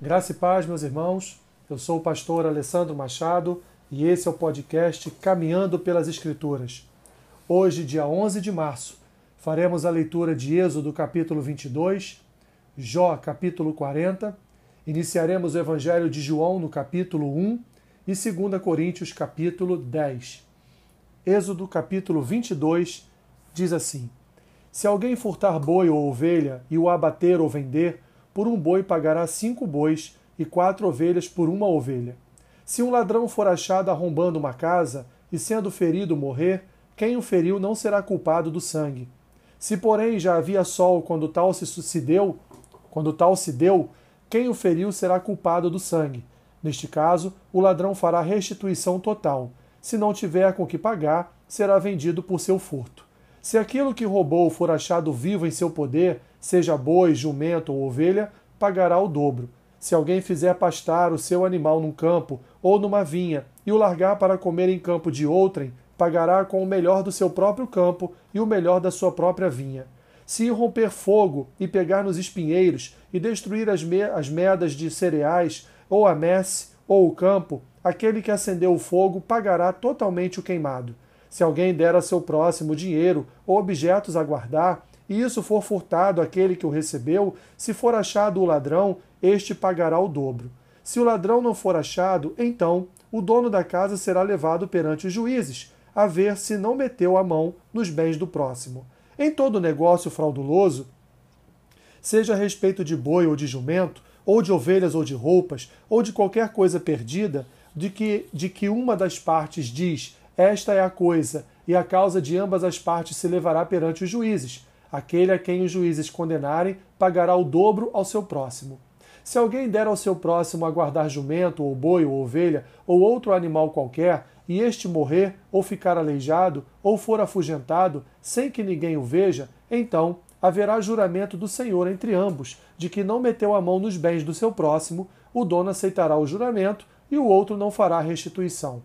Graça e paz, meus irmãos. Eu sou o pastor Alessandro Machado e esse é o podcast Caminhando pelas Escrituras. Hoje, dia 11 de março, faremos a leitura de Êxodo capítulo 22, Jó capítulo 40, iniciaremos o Evangelho de João no capítulo 1 e 2 Coríntios capítulo 10. Êxodo capítulo 22 diz assim: Se alguém furtar boi ou ovelha e o abater ou vender, por um boi pagará cinco bois e quatro ovelhas por uma ovelha. Se um ladrão for achado arrombando uma casa e sendo ferido morrer, quem o feriu não será culpado do sangue. Se porém já havia sol quando tal se sucedeu, quando tal se deu, quem o feriu será culpado do sangue. Neste caso, o ladrão fará restituição total. Se não tiver com que pagar, será vendido por seu furto. Se aquilo que roubou for achado vivo em seu poder, seja boi, jumento ou ovelha, pagará o dobro. Se alguém fizer pastar o seu animal num campo ou numa vinha e o largar para comer em campo de outrem, pagará com o melhor do seu próprio campo e o melhor da sua própria vinha. Se romper fogo e pegar nos espinheiros e destruir as, me as medas de cereais, ou a messe, ou o campo, aquele que acendeu o fogo pagará totalmente o queimado. Se alguém der a seu próximo dinheiro ou objetos a guardar, e isso for furtado àquele que o recebeu, se for achado o ladrão, este pagará o dobro. Se o ladrão não for achado, então o dono da casa será levado perante os juízes, a ver se não meteu a mão nos bens do próximo. Em todo negócio frauduloso, seja a respeito de boi ou de jumento, ou de ovelhas ou de roupas, ou de qualquer coisa perdida, de que, de que uma das partes diz esta é a coisa, e a causa de ambas as partes se levará perante os juízes. Aquele a quem os juízes condenarem pagará o dobro ao seu próximo. Se alguém der ao seu próximo a guardar jumento, ou boi, ou ovelha, ou outro animal qualquer, e este morrer, ou ficar aleijado, ou for afugentado, sem que ninguém o veja, então haverá juramento do Senhor entre ambos, de que não meteu a mão nos bens do seu próximo, o dono aceitará o juramento, e o outro não fará restituição.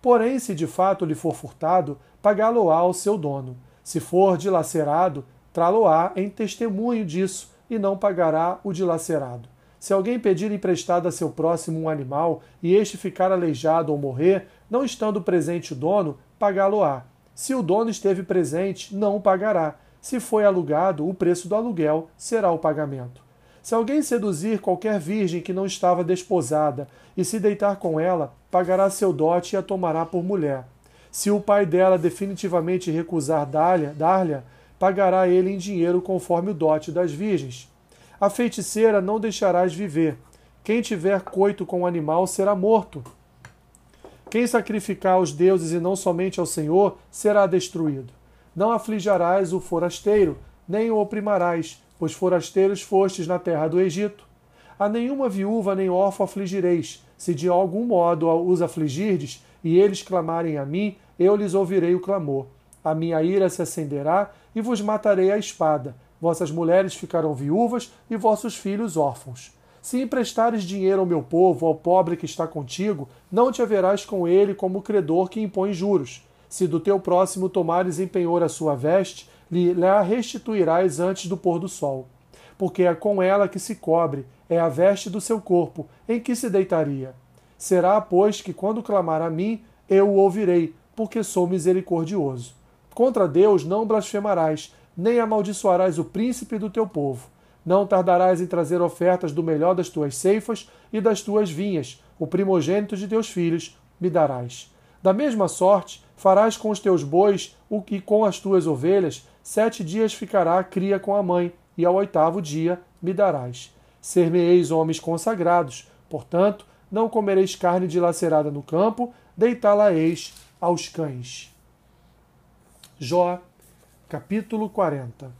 Porém, se de fato lhe for furtado, pagá-lo-á ao seu dono. Se for dilacerado, trá-lo-á em testemunho disso, e não pagará o dilacerado. Se alguém pedir emprestado a seu próximo um animal, e este ficar aleijado ou morrer, não estando presente o dono, pagá-lo-á. Se o dono esteve presente, não o pagará. Se foi alugado, o preço do aluguel será o pagamento. Se alguém seduzir qualquer virgem que não estava desposada e se deitar com ela, pagará seu dote e a tomará por mulher. Se o pai dela definitivamente recusar dar-lhe, dar pagará ele em dinheiro conforme o dote das virgens. A feiticeira não deixarás viver. Quem tiver coito com o animal será morto. Quem sacrificar aos deuses e não somente ao Senhor será destruído. Não aflijarás o forasteiro, nem o oprimarás, pois forasteiros fostes na terra do Egito. A nenhuma viúva nem órfão afligireis. Se de algum modo os afligirdes, e eles clamarem a mim, eu lhes ouvirei o clamor. A minha ira se acenderá, e vos matarei a espada. Vossas mulheres ficarão viúvas, e vossos filhos órfãos. Se emprestares dinheiro ao meu povo, ao pobre que está contigo, não te haverás com ele como credor que impõe juros. Se do teu próximo tomares em penhor a sua veste, lhe a restituirás antes do pôr do sol. Porque é com ela que se cobre, é a veste do seu corpo, em que se deitaria. Será, pois, que quando clamar a mim, eu o ouvirei, porque sou misericordioso. Contra Deus não blasfemarás, nem amaldiçoarás o príncipe do teu povo. Não tardarás em trazer ofertas do melhor das tuas ceifas e das tuas vinhas, o primogênito de teus filhos me darás. Da mesma sorte, farás com os teus bois o que com as tuas ovelhas, Sete dias ficará a cria com a mãe, e ao oitavo dia me darás. Ser-me-eis homens consagrados, portanto, não comereis carne dilacerada no campo, deitá-la-eis aos cães. Jó, capítulo 40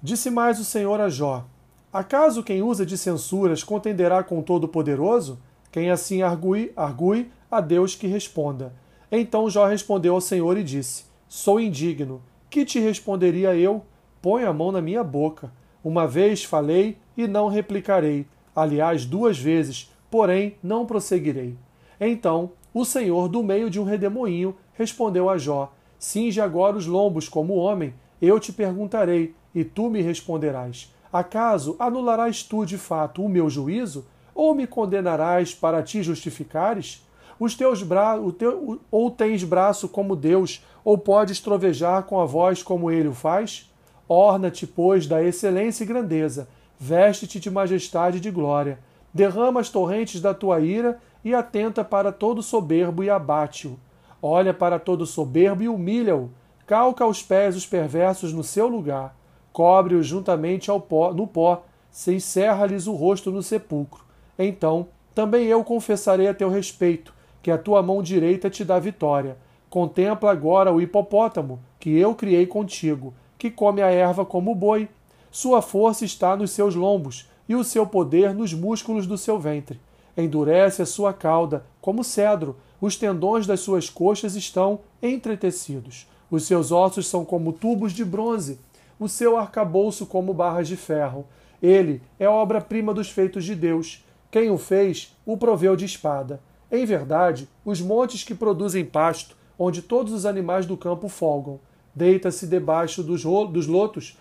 Disse mais o Senhor a Jó: Acaso quem usa de censuras contenderá com Todo-Poderoso? Quem assim argui, argui a Deus que responda. Então Jó respondeu ao Senhor e disse: Sou indigno. Que te responderia eu? Põe a mão na minha boca. Uma vez falei e não replicarei. Aliás, duas vezes, porém não prosseguirei. Então o Senhor, do meio de um redemoinho, respondeu a Jó: Cinge agora os lombos como homem. Eu te perguntarei: e tu me responderás: Acaso anularás tu de fato o meu juízo? Ou me condenarás para te justificares? Os teus bra... o teu... Ou tens braço como Deus, ou podes trovejar com a voz como ele o faz? Orna-te, pois, da excelência e grandeza, veste-te de majestade e de glória, derrama as torrentes da tua ira e atenta para todo soberbo e abate-o. Olha para todo soberbo e humilha-o, calca aos pés os perversos no seu lugar, cobre-os juntamente ao pó, no pó, se encerra-lhes o rosto no sepulcro. Então, também eu confessarei a teu respeito, que a tua mão direita te dá vitória. Contempla agora o hipopótamo, que eu criei contigo, que come a erva como o boi. Sua força está nos seus lombos, e o seu poder nos músculos do seu ventre. Endurece a sua cauda, como cedro, os tendões das suas coxas estão entretecidos. Os seus ossos são como tubos de bronze, o seu arcabouço como barras de ferro. Ele é obra-prima dos feitos de Deus. Quem o fez, o proveu de espada. Em verdade, os montes que produzem pasto, onde todos os animais do campo folgam, deita-se debaixo dos, dos lotos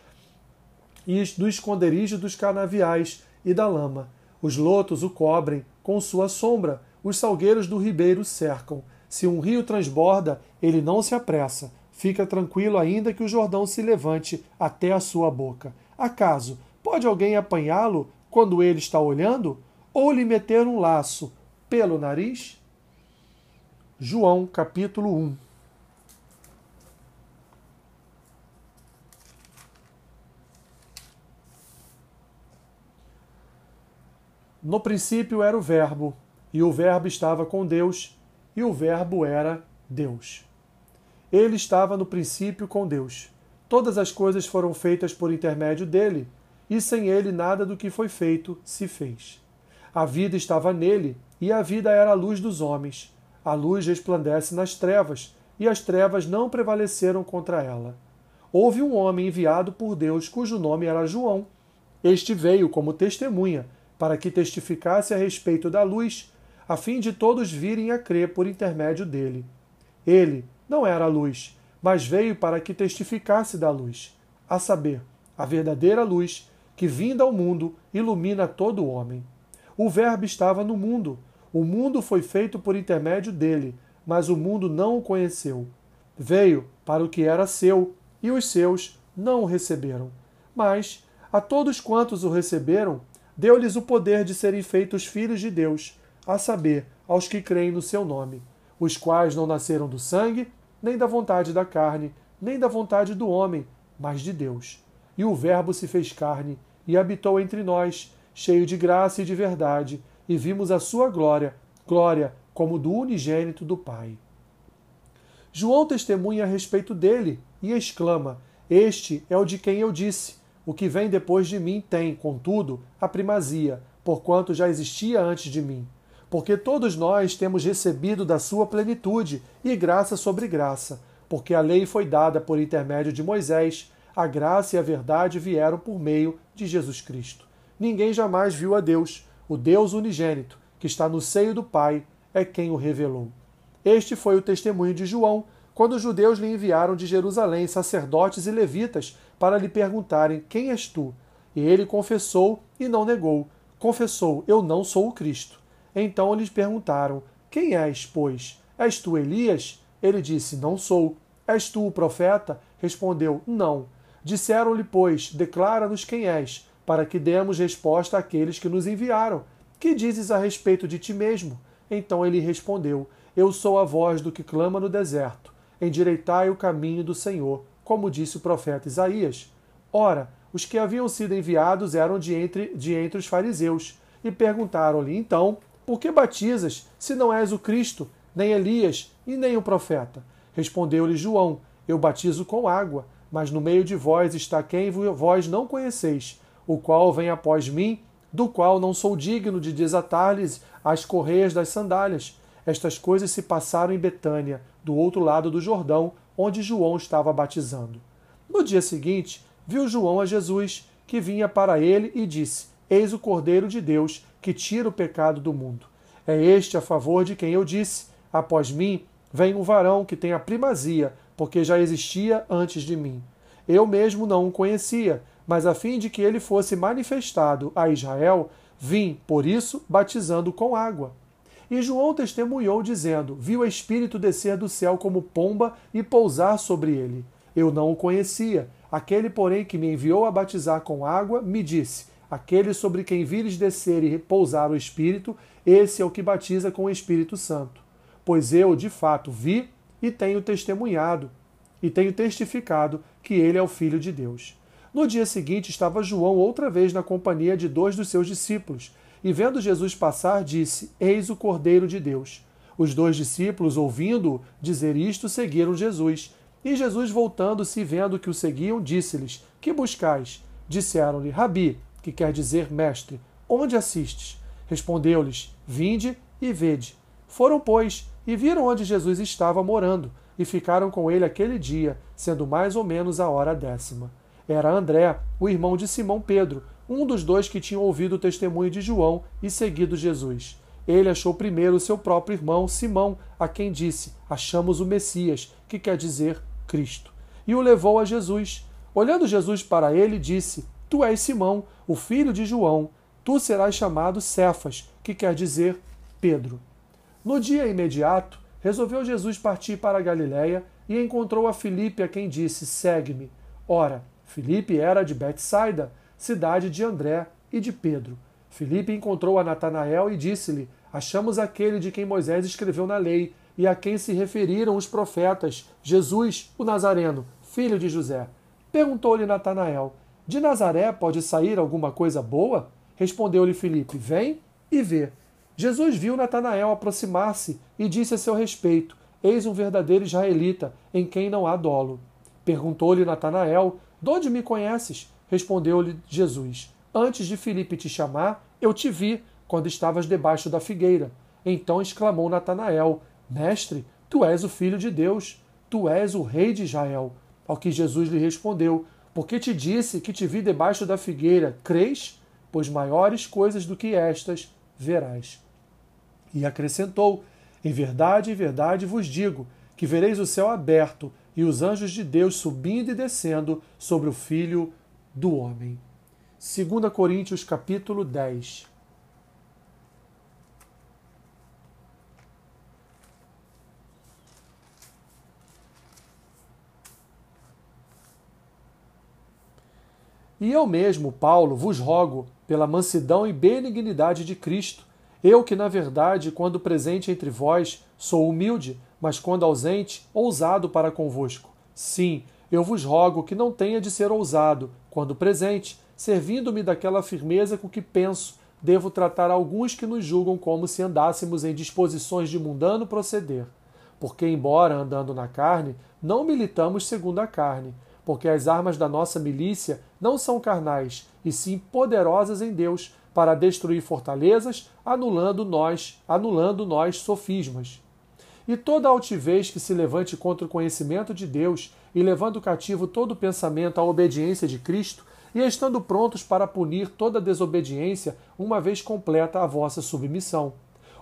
e do esconderijo dos canaviais e da lama. Os lotos o cobrem com sua sombra, os salgueiros do ribeiro cercam. Se um rio transborda, ele não se apressa. Fica tranquilo ainda que o Jordão se levante até a sua boca. Acaso pode alguém apanhá-lo quando ele está olhando? Ou lhe meter um laço pelo nariz? João capítulo 1 No princípio era o Verbo, e o Verbo estava com Deus, e o Verbo era Deus. Ele estava no princípio com Deus. Todas as coisas foram feitas por intermédio dele, e sem ele nada do que foi feito se fez. A vida estava nele, e a vida era a luz dos homens. A luz resplandece nas trevas, e as trevas não prevaleceram contra ela. Houve um homem enviado por Deus cujo nome era João. Este veio como testemunha, para que testificasse a respeito da luz, a fim de todos virem a crer por intermédio dele. Ele não era a luz, mas veio para que testificasse da luz, a saber, a verdadeira luz, que vinda ao mundo ilumina todo o homem. O Verbo estava no mundo, o mundo foi feito por intermédio dele, mas o mundo não o conheceu. Veio para o que era seu, e os seus não o receberam. Mas a todos quantos o receberam, deu-lhes o poder de serem feitos filhos de Deus, a saber, aos que creem no seu nome, os quais não nasceram do sangue, nem da vontade da carne, nem da vontade do homem, mas de Deus. E o Verbo se fez carne e habitou entre nós, cheio de graça e de verdade, e vimos a sua glória, glória como do unigênito do Pai. João testemunha a respeito dele e exclama: Este é o de quem eu disse: O que vem depois de mim tem, contudo, a primazia, porquanto já existia antes de mim. Porque todos nós temos recebido da sua plenitude e graça sobre graça, porque a lei foi dada por intermédio de Moisés, a graça e a verdade vieram por meio de Jesus Cristo. Ninguém jamais viu a Deus, o Deus unigênito, que está no seio do Pai, é quem o revelou. Este foi o testemunho de João, quando os judeus lhe enviaram de Jerusalém sacerdotes e levitas para lhe perguntarem: Quem és tu? E ele confessou e não negou. Confessou: Eu não sou o Cristo. Então lhes perguntaram: Quem és, pois? És tu Elias? Ele disse: Não sou. És tu o profeta? Respondeu: Não. Disseram-lhe, pois: Declara-nos quem és, para que demos resposta àqueles que nos enviaram. Que dizes a respeito de ti mesmo? Então ele respondeu: Eu sou a voz do que clama no deserto. Endireitai o caminho do Senhor, como disse o profeta Isaías. Ora, os que haviam sido enviados eram de entre, de entre os fariseus, e perguntaram-lhe então: Por que batizas, se não és o Cristo, nem Elias e nem o profeta? Respondeu-lhe João: Eu batizo com água, mas no meio de vós está quem vós não conheceis o qual vem após mim, do qual não sou digno de desatar-lhes as correias das sandálias. Estas coisas se passaram em Betânia, do outro lado do Jordão, onde João estava batizando. No dia seguinte, viu João a Jesus, que vinha para ele e disse: Eis o Cordeiro de Deus, que tira o pecado do mundo. É este a favor de quem eu disse: Após mim vem um varão que tem a primazia, porque já existia antes de mim. Eu mesmo não o conhecia, mas a fim de que ele fosse manifestado a Israel, vim, por isso, batizando com água. E João testemunhou, dizendo: Viu o Espírito descer do céu como pomba e pousar sobre ele. Eu não o conhecia. Aquele, porém, que me enviou a batizar com água, me disse: Aquele sobre quem vires descer e repousar o Espírito, esse é o que batiza com o Espírito Santo. Pois eu, de fato, vi e tenho testemunhado, e tenho testificado que ele é o Filho de Deus. No dia seguinte estava João outra vez na companhia de dois dos seus discípulos e vendo Jesus passar, disse: Eis o Cordeiro de Deus. Os dois discípulos, ouvindo-o dizer isto, seguiram Jesus. E Jesus, voltando-se e vendo que o seguiam, disse-lhes: Que buscais? Disseram-lhe: Rabi, que quer dizer mestre, onde assistes? Respondeu-lhes: Vinde e vede. Foram, pois, e viram onde Jesus estava morando, e ficaram com ele aquele dia, sendo mais ou menos a hora décima. Era André, o irmão de Simão Pedro, um dos dois que tinham ouvido o testemunho de João e seguido Jesus. Ele achou primeiro seu próprio irmão, Simão, a quem disse: Achamos o Messias, que quer dizer Cristo. E o levou a Jesus. Olhando Jesus para ele, disse: Tu és Simão, o filho de João. Tu serás chamado Cefas, que quer dizer Pedro. No dia imediato, resolveu Jesus partir para a Galiléia e encontrou a Filipe, a quem disse: Segue-me. Ora, Filipe era de Betsaida, cidade de André e de Pedro. Filipe encontrou a Natanael e disse-lhe: Achamos aquele de quem Moisés escreveu na lei e a quem se referiram os profetas, Jesus, o Nazareno, filho de José. Perguntou-lhe Natanael: De Nazaré pode sair alguma coisa boa? Respondeu-lhe Filipe: Vem e vê. Jesus viu Natanael aproximar-se e disse a seu respeito: Eis um verdadeiro israelita, em quem não há dolo. Perguntou-lhe Natanael: De onde me conheces? Respondeu-lhe Jesus: Antes de Filipe te chamar, eu te vi quando estavas debaixo da figueira. Então exclamou Natanael: Mestre, tu és o filho de Deus, tu és o rei de Israel. Ao que Jesus lhe respondeu: Porque te disse que te vi debaixo da figueira, crês? Pois maiores coisas do que estas verás. E acrescentou: Em verdade, em verdade vos digo que vereis o céu aberto e os anjos de Deus subindo e descendo sobre o filho do homem. 2 Coríntios capítulo 10. E eu mesmo, Paulo, vos rogo, pela mansidão e benignidade de Cristo, eu que, na verdade, quando presente entre vós, sou humilde, mas quando ausente, ousado para convosco. Sim, eu vos rogo que não tenha de ser ousado, quando presente, servindo-me daquela firmeza com que penso, devo tratar alguns que nos julgam como se andássemos em disposições de mundano proceder. Porque, embora andando na carne, não militamos segundo a carne, porque as armas da nossa milícia não são carnais, e sim poderosas em Deus, para destruir fortalezas, anulando nós, anulando nós sofismas. E toda altivez que se levante contra o conhecimento de Deus, e levando cativo todo pensamento à obediência de Cristo, e estando prontos para punir toda desobediência, uma vez completa a vossa submissão.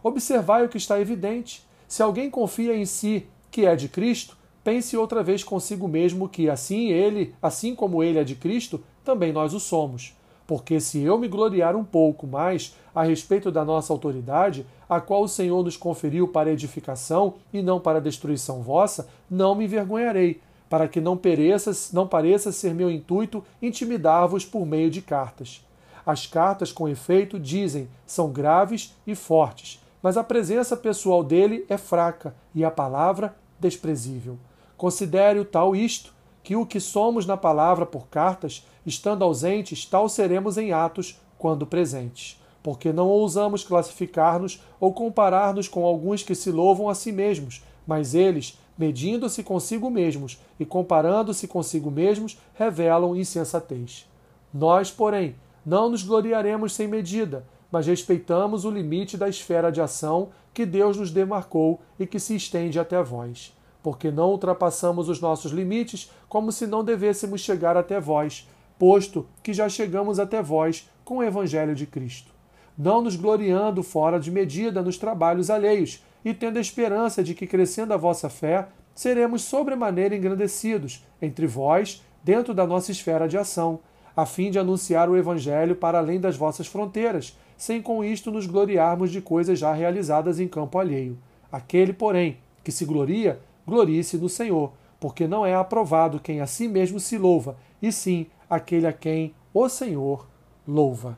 Observai o que está evidente. Se alguém confia em si que é de Cristo, pense outra vez consigo mesmo que assim ele, assim como ele é de Cristo, também nós o somos. Porque se eu me gloriar um pouco mais a respeito da nossa autoridade, a qual o Senhor nos conferiu para edificação e não para destruição vossa, não me envergonharei, para que não pereça, não pareça ser meu intuito intimidar-vos por meio de cartas. As cartas, com efeito, dizem, são graves e fortes, mas a presença pessoal dele é fraca e a palavra desprezível. Considere o tal isto, que o que somos na palavra por cartas, estando ausentes, tal seremos em atos quando presentes. Porque não ousamos classificar-nos ou comparar-nos com alguns que se louvam a si mesmos, mas eles, medindo-se consigo mesmos e comparando-se consigo mesmos, revelam insensatez. Nós, porém, não nos gloriaremos sem medida, mas respeitamos o limite da esfera de ação que Deus nos demarcou e que se estende até vós porque não ultrapassamos os nossos limites, como se não devêssemos chegar até vós, posto que já chegamos até vós com o Evangelho de Cristo. Não nos gloriando fora de medida nos trabalhos alheios, e tendo a esperança de que, crescendo a vossa fé, seremos sobremaneira engrandecidos entre vós, dentro da nossa esfera de ação, a fim de anunciar o Evangelho para além das vossas fronteiras, sem com isto nos gloriarmos de coisas já realizadas em campo alheio. Aquele, porém, que se gloria, glorie-se no Senhor, porque não é aprovado quem a si mesmo se louva, e sim aquele a quem o Senhor louva.